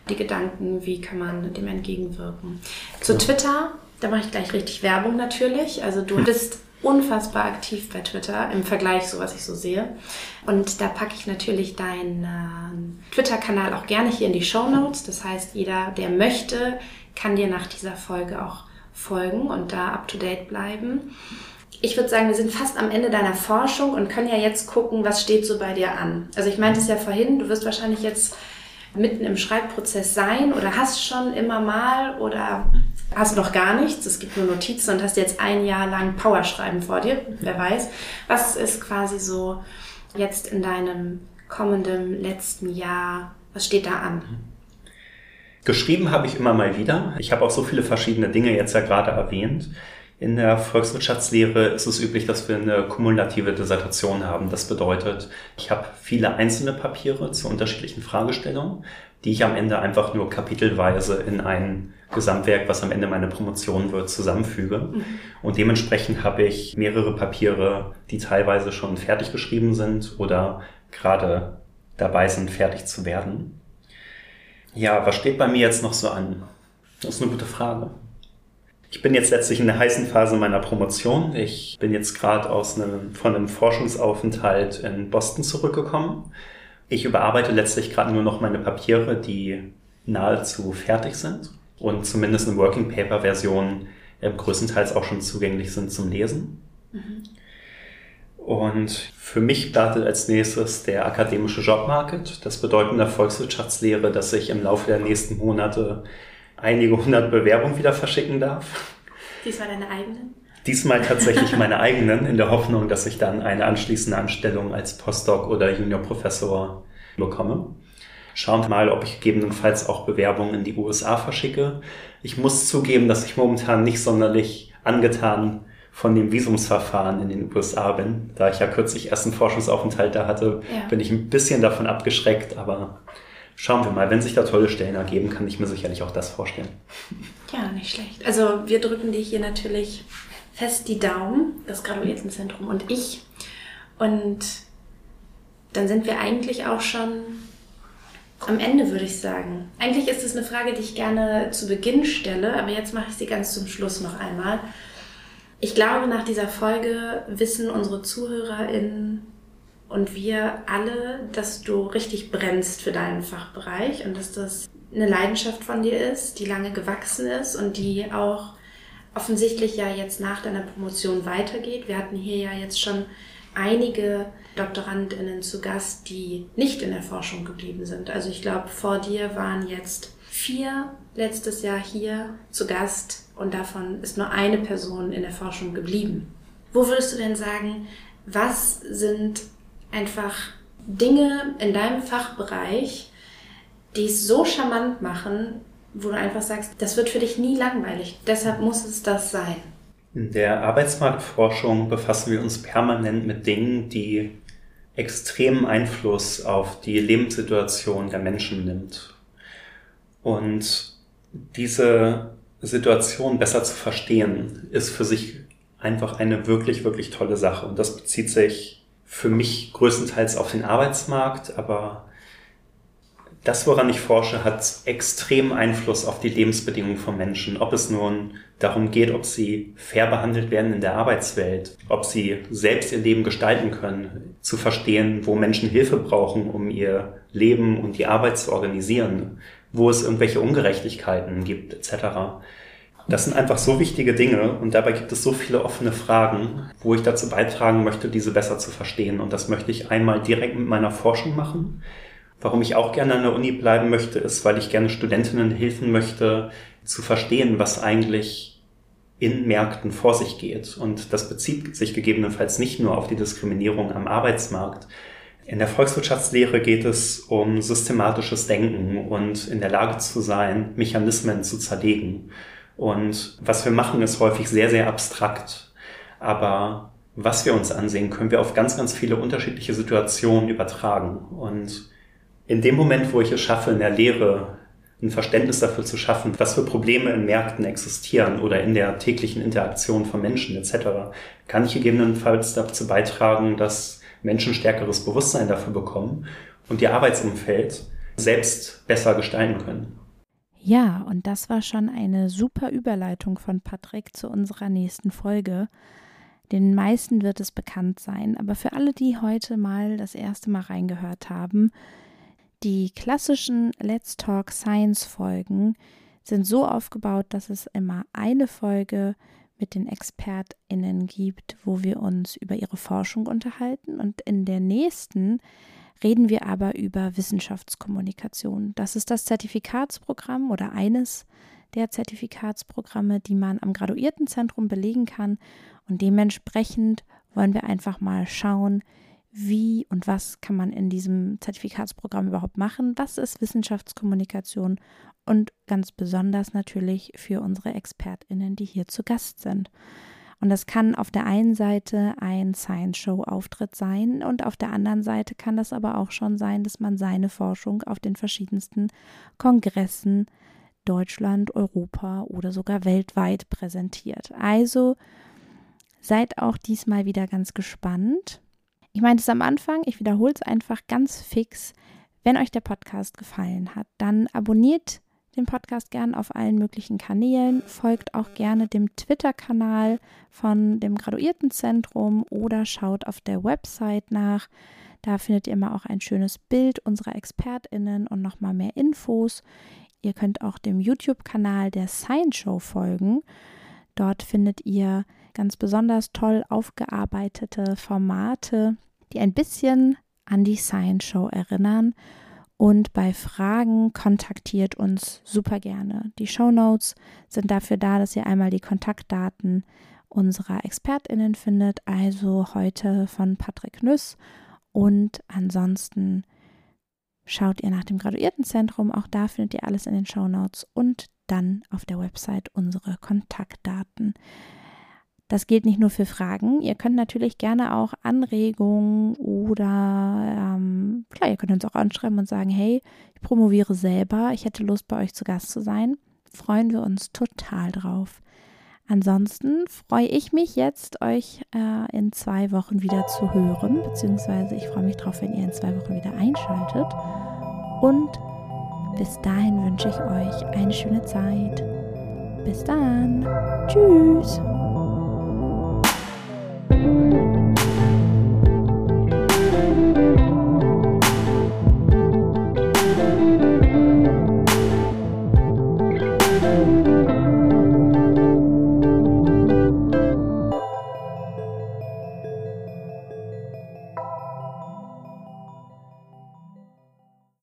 die Gedanken, wie kann man dem entgegenwirken. Zu ja. Twitter, da mache ich gleich richtig Werbung natürlich. Also du <laughs> bist unfassbar aktiv bei Twitter im Vergleich, so was ich so sehe. Und da packe ich natürlich deinen äh, Twitter-Kanal auch gerne hier in die Show Notes. Das heißt, jeder, der möchte, kann dir nach dieser Folge auch folgen und da up to date bleiben. Ich würde sagen, wir sind fast am Ende deiner Forschung und können ja jetzt gucken, was steht so bei dir an. Also ich meinte es ja vorhin, du wirst wahrscheinlich jetzt mitten im Schreibprozess sein oder hast schon immer mal oder hast noch gar nichts, es gibt nur Notizen und hast jetzt ein Jahr lang Powerschreiben vor dir, wer weiß. Was ist quasi so jetzt in deinem kommenden letzten Jahr, was steht da an? Geschrieben habe ich immer mal wieder. Ich habe auch so viele verschiedene Dinge jetzt ja gerade erwähnt. In der Volkswirtschaftslehre ist es üblich, dass wir eine kumulative Dissertation haben. Das bedeutet, ich habe viele einzelne Papiere zu unterschiedlichen Fragestellungen, die ich am Ende einfach nur kapitelweise in ein Gesamtwerk, was am Ende meine Promotion wird, zusammenfüge. Mhm. Und dementsprechend habe ich mehrere Papiere, die teilweise schon fertig geschrieben sind oder gerade dabei sind, fertig zu werden. Ja, was steht bei mir jetzt noch so an? Das ist eine gute Frage. Ich bin jetzt letztlich in der heißen Phase meiner Promotion. Ich bin jetzt gerade aus einem, von einem Forschungsaufenthalt in Boston zurückgekommen. Ich überarbeite letztlich gerade nur noch meine Papiere, die nahezu fertig sind und zumindest eine Working Paper Version äh, größtenteils auch schon zugänglich sind zum Lesen. Mhm. Und für mich startet als nächstes der akademische Jobmarket. Das bedeutet in der Volkswirtschaftslehre, dass ich im Laufe der nächsten Monate einige hundert Bewerbungen wieder verschicken darf. Diesmal deine eigenen? Diesmal tatsächlich meine <laughs> eigenen, in der Hoffnung, dass ich dann eine anschließende Anstellung als Postdoc oder Juniorprofessor bekomme. Schauen wir mal, ob ich gegebenenfalls auch Bewerbungen in die USA verschicke. Ich muss zugeben, dass ich momentan nicht sonderlich angetan von dem Visumsverfahren in den USA bin. Da ich ja kürzlich erst einen Forschungsaufenthalt da hatte, ja. bin ich ein bisschen davon abgeschreckt, aber schauen wir mal, wenn sich da tolle Stellen ergeben, kann ich mir sicherlich auch das vorstellen. Ja, nicht schlecht. Also wir drücken dir hier natürlich fest die Daumen, das Graduiertenzentrum und ich. Und dann sind wir eigentlich auch schon am Ende, würde ich sagen. Eigentlich ist es eine Frage, die ich gerne zu Beginn stelle, aber jetzt mache ich sie ganz zum Schluss noch einmal. Ich glaube, nach dieser Folge wissen unsere ZuhörerInnen und wir alle, dass du richtig brennst für deinen Fachbereich und dass das eine Leidenschaft von dir ist, die lange gewachsen ist und die auch offensichtlich ja jetzt nach deiner Promotion weitergeht. Wir hatten hier ja jetzt schon einige Doktorandinnen zu Gast, die nicht in der Forschung geblieben sind. Also ich glaube, vor dir waren jetzt vier letztes Jahr hier zu Gast und davon ist nur eine Person in der Forschung geblieben. Wo würdest du denn sagen, was sind einfach Dinge in deinem Fachbereich, die es so charmant machen, wo du einfach sagst, das wird für dich nie langweilig. Deshalb muss es das sein. In der Arbeitsmarktforschung befassen wir uns permanent mit Dingen, die extremen Einfluss auf die Lebenssituation der Menschen nimmt. Und diese Situation besser zu verstehen, ist für sich einfach eine wirklich, wirklich tolle Sache. Und das bezieht sich für mich größtenteils auf den Arbeitsmarkt, aber das, woran ich forsche, hat extremen Einfluss auf die Lebensbedingungen von Menschen. Ob es nun darum geht, ob sie fair behandelt werden in der Arbeitswelt, ob sie selbst ihr Leben gestalten können, zu verstehen, wo Menschen Hilfe brauchen, um ihr Leben und die Arbeit zu organisieren, wo es irgendwelche Ungerechtigkeiten gibt, etc. Das sind einfach so wichtige Dinge und dabei gibt es so viele offene Fragen, wo ich dazu beitragen möchte, diese besser zu verstehen. Und das möchte ich einmal direkt mit meiner Forschung machen. Warum ich auch gerne an der Uni bleiben möchte, ist, weil ich gerne Studentinnen helfen möchte, zu verstehen, was eigentlich in Märkten vor sich geht. Und das bezieht sich gegebenenfalls nicht nur auf die Diskriminierung am Arbeitsmarkt. In der Volkswirtschaftslehre geht es um systematisches Denken und in der Lage zu sein, Mechanismen zu zerlegen. Und was wir machen, ist häufig sehr, sehr abstrakt. Aber was wir uns ansehen, können wir auf ganz, ganz viele unterschiedliche Situationen übertragen. Und in dem Moment, wo ich es schaffe, in der Lehre ein Verständnis dafür zu schaffen, was für Probleme in Märkten existieren oder in der täglichen Interaktion von Menschen etc., kann ich gegebenenfalls dazu beitragen, dass Menschen stärkeres Bewusstsein dafür bekommen und ihr Arbeitsumfeld selbst besser gestalten können. Ja, und das war schon eine super Überleitung von Patrick zu unserer nächsten Folge. Den meisten wird es bekannt sein, aber für alle, die heute mal das erste Mal reingehört haben, die klassischen Let's Talk Science Folgen sind so aufgebaut, dass es immer eine Folge mit den ExpertInnen gibt, wo wir uns über ihre Forschung unterhalten. Und in der nächsten reden wir aber über Wissenschaftskommunikation. Das ist das Zertifikatsprogramm oder eines der Zertifikatsprogramme, die man am Graduiertenzentrum belegen kann. Und dementsprechend wollen wir einfach mal schauen, wie und was kann man in diesem Zertifikatsprogramm überhaupt machen, was ist Wissenschaftskommunikation und ganz besonders natürlich für unsere Expertinnen, die hier zu Gast sind. Und das kann auf der einen Seite ein Science-Show-Auftritt sein und auf der anderen Seite kann das aber auch schon sein, dass man seine Forschung auf den verschiedensten Kongressen Deutschland, Europa oder sogar weltweit präsentiert. Also seid auch diesmal wieder ganz gespannt. Ich meinte es am Anfang, ich wiederhole es einfach ganz fix. Wenn euch der Podcast gefallen hat, dann abonniert den Podcast gern auf allen möglichen Kanälen, folgt auch gerne dem Twitter-Kanal von dem Graduiertenzentrum oder schaut auf der Website nach. Da findet ihr immer auch ein schönes Bild unserer ExpertInnen und nochmal mehr Infos. Ihr könnt auch dem YouTube-Kanal der Science Show folgen. Dort findet ihr ganz besonders toll aufgearbeitete Formate, die ein bisschen an die Science Show erinnern. Und bei Fragen kontaktiert uns super gerne. Die Show Notes sind dafür da, dass ihr einmal die Kontaktdaten unserer ExpertInnen findet, also heute von Patrick Nüss. Und ansonsten schaut ihr nach dem Graduiertenzentrum. Auch da findet ihr alles in den Show Notes und dann auf der Website unsere Kontaktdaten. Das gilt nicht nur für Fragen. Ihr könnt natürlich gerne auch Anregungen oder ähm, klar, ihr könnt uns auch anschreiben und sagen, hey, ich promoviere selber, ich hätte Lust, bei euch zu Gast zu sein. Freuen wir uns total drauf. Ansonsten freue ich mich jetzt, euch äh, in zwei Wochen wieder zu hören, beziehungsweise ich freue mich drauf, wenn ihr in zwei Wochen wieder einschaltet. Und bis dahin wünsche ich euch eine schöne Zeit. Bis dann. Tschüss. Música